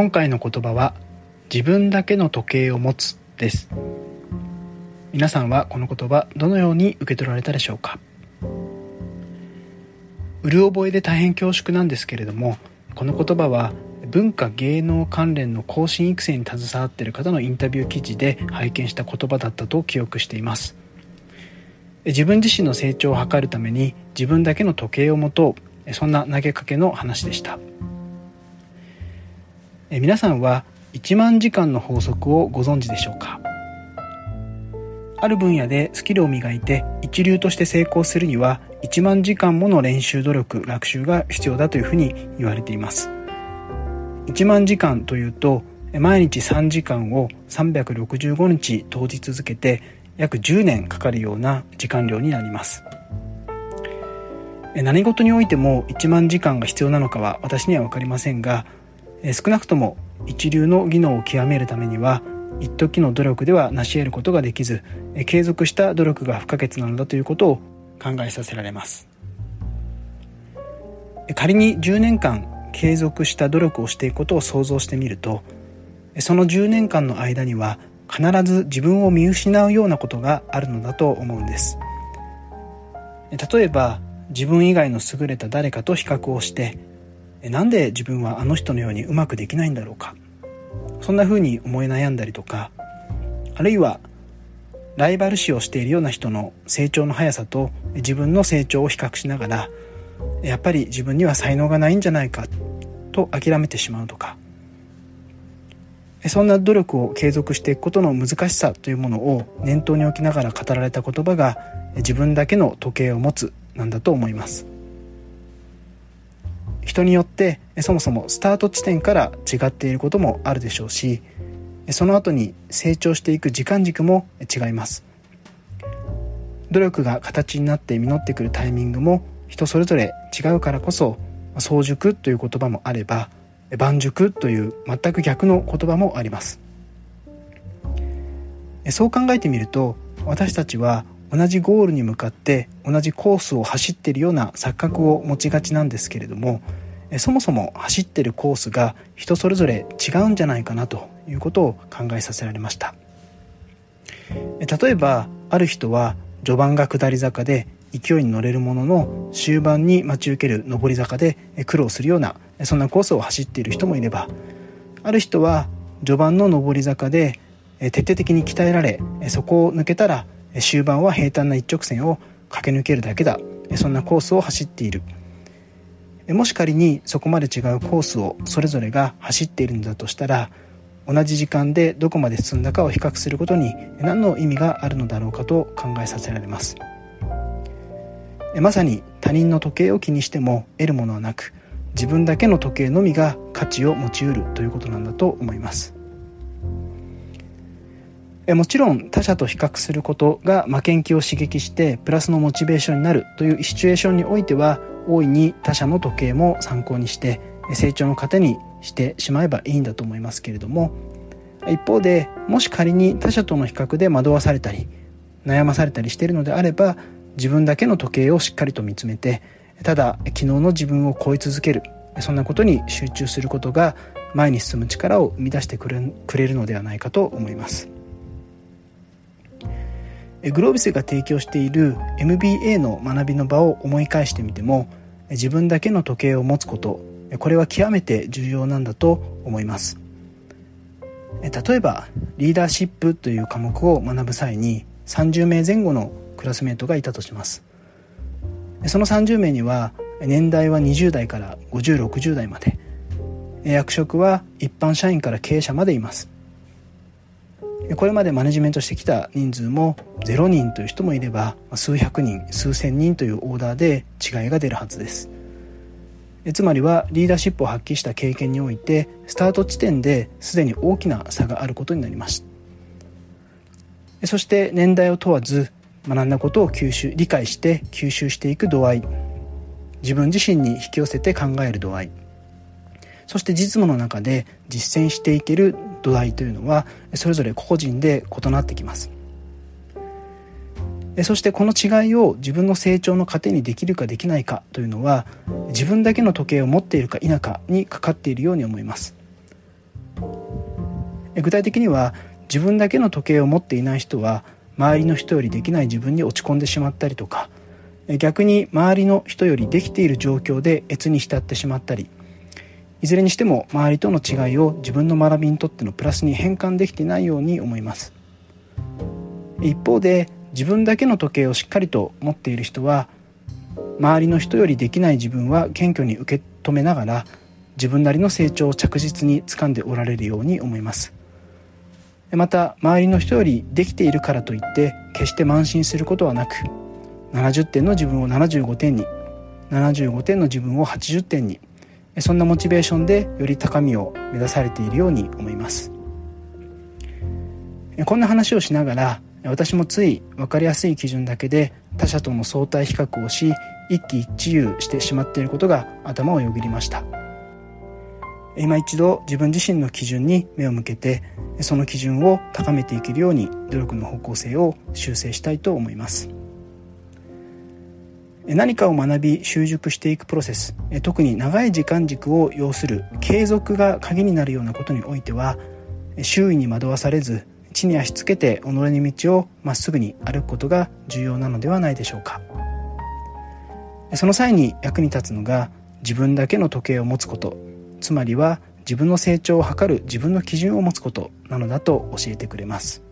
今回の言葉は自分だけの時計を持つです。皆さんはこの言葉どのように受け取られたでしょうか？うる覚えで大変恐縮なんですけれどもこの言葉は文化芸能関連の更新育成に携わっている方のインタビュー記事で拝見した言葉だったと記憶しています。自分自身の成長を図るために自分だけの時計を持とう。そんな投げかけの話でした。え皆さんは1万時間の法則をご存知でしょうか？ある分野でスキルを磨いて一流として成功するには1万時間もの練習努力学習が必要だというふうに言われています。1万時間というと毎日3時間を365日投じ続けて約10年かかるような時間量になります。何事においても1万時間が必要なのかは私には分かりませんが少なくとも一流の技能を極めるためには一時の努力では成し得ることができず継続した努力が不可欠なのだということを考えさせられます。仮に10年間継続した努力をしていくことを想像してみるとその10年間の間には必ず自分を見失うようなことがあるのだと思うんです。例えば自分以外の優れた誰かと比較をしてなんで自分はあの人のようにうまくできないんだろうか?そんな風に思い悩んだりとかあるいはライバル視をしているような人の成長の速さと自分の成長を比較しながらやっぱり自分には才能がないんじゃないかと諦めてしまうとかそんな努力を継続していくことの難しさというものを念頭に置きながら語られた言葉が自分だけの時計を持つなんだと思います。人によってそもそもスタート地点から違っていることもあるでしょうしその後に成長していく時間軸も違います。努力が形になって実ってくるタイミングも人それぞれ違うからこそ早熟という言葉もあれば万熟という全く逆の言葉もあります。そう考えてみると私たちは同じゴールに向かって同じコースを走っているような錯覚を持ちがちなんですけれどもそもそも走ってるコースが人それぞれ違うんじゃないかなということを考えさせられました。例えばある人は序盤が下り坂で勢いに乗れるものの終盤に待ち受ける上り坂で苦労するようなそんなコースを走っている人もいればある人は序盤の上り坂で徹底的に鍛えられそこを抜けたら終盤は平坦な一直線を駆け抜けるだけだ。そんなコースを走っている。もし仮にそこまで違うコースをそれぞれが走っているのだとしたら同じ時間でどこまで進んだかを比較することに何の意味があるのだろうかと考えさせられます。まさに他人の時計を気にしても得るものはなく自分だけの時計のみが価値を持ちうるということなんだと思います。もちろん他者と比較することが負けん気を刺激してプラスのモチベーションになるというシチュエーションにおいては大いに他者の時計も参考にして成長の糧にしてしまえばいいんだと思いますけれども一方でもし仮に他者との比較で惑わされたり悩まされたりしているのであれば自分だけの時計をしっかりと見つめてただ昨日の自分を超え続けるそんなことに集中することが前に進む力を生み出してくれるのではないかと思います。グロービスが提供している MBA の学びの場を思い返してみても自分だけの時計を持つことこれは極めて重要なんだと思います。例えばリーダーシップという科目を学ぶ際に30名前後のクラスメートがいたとします。その30名には年代は20代から5060代まで。役職は一般社員から経営者までいます。これまでマネジメントしてきた人数も0人という人もいれば数百人数千人というオーダーで違いが出るはずです。つまりはリーダーシップを発揮した経験においてスタート地点ですでに大きな差があることになります。そして年代を問わず学んだことを吸収理解して吸収していく度合い。自分自身に引き寄せて考える度合い。そして実務の中で実践していける度合いというのはそれぞれ個々人で異なってきます。そしてこの違いを自分の成長の糧にできるかできないかというのは自分だけの時計を持っているか否かにかかっているように思います。具体的には自分だけの時計を持っていない人は周りの人よりできない自分に落ち込んでしまったりとか逆に周りの人よりできている状況で越に浸ってしまったりいずれにしても周りとの違いを自分の学びにとってのプラスに変換できていないように思います。一方で自分だけの時計をしっかりと持っている人は周りの人よりできない自分は謙虚に受け止めながら自分なりの成長を着実につかんでおられるように思います。また周りの人よりできているからといって決して慢心することはなく70点の自分を75点に75点の自分を80点にそんなモチベーションでより高みを目指されているように思います。こんな話をしながら私もつい分かりやすい基準だけで他者との相対比較をし一喜一憂してしまっていることが頭をよぎりました。今一度自分自身の基準に目を向けてその基準を高めていけるように努力の方向性を修正したいと思います。何かを学び習熟していくプロセス。特に長い時間軸を要する継続が鍵になるようなことにおいては周囲に惑わされず地に足つけて己に道をまっすぐに歩くことが重要なのではないでしょうか。その際に役に立つのが自分だけの時計を持つこと。つまりは自分の成長を図る自分の基準を持つことなのだと教えてくれます。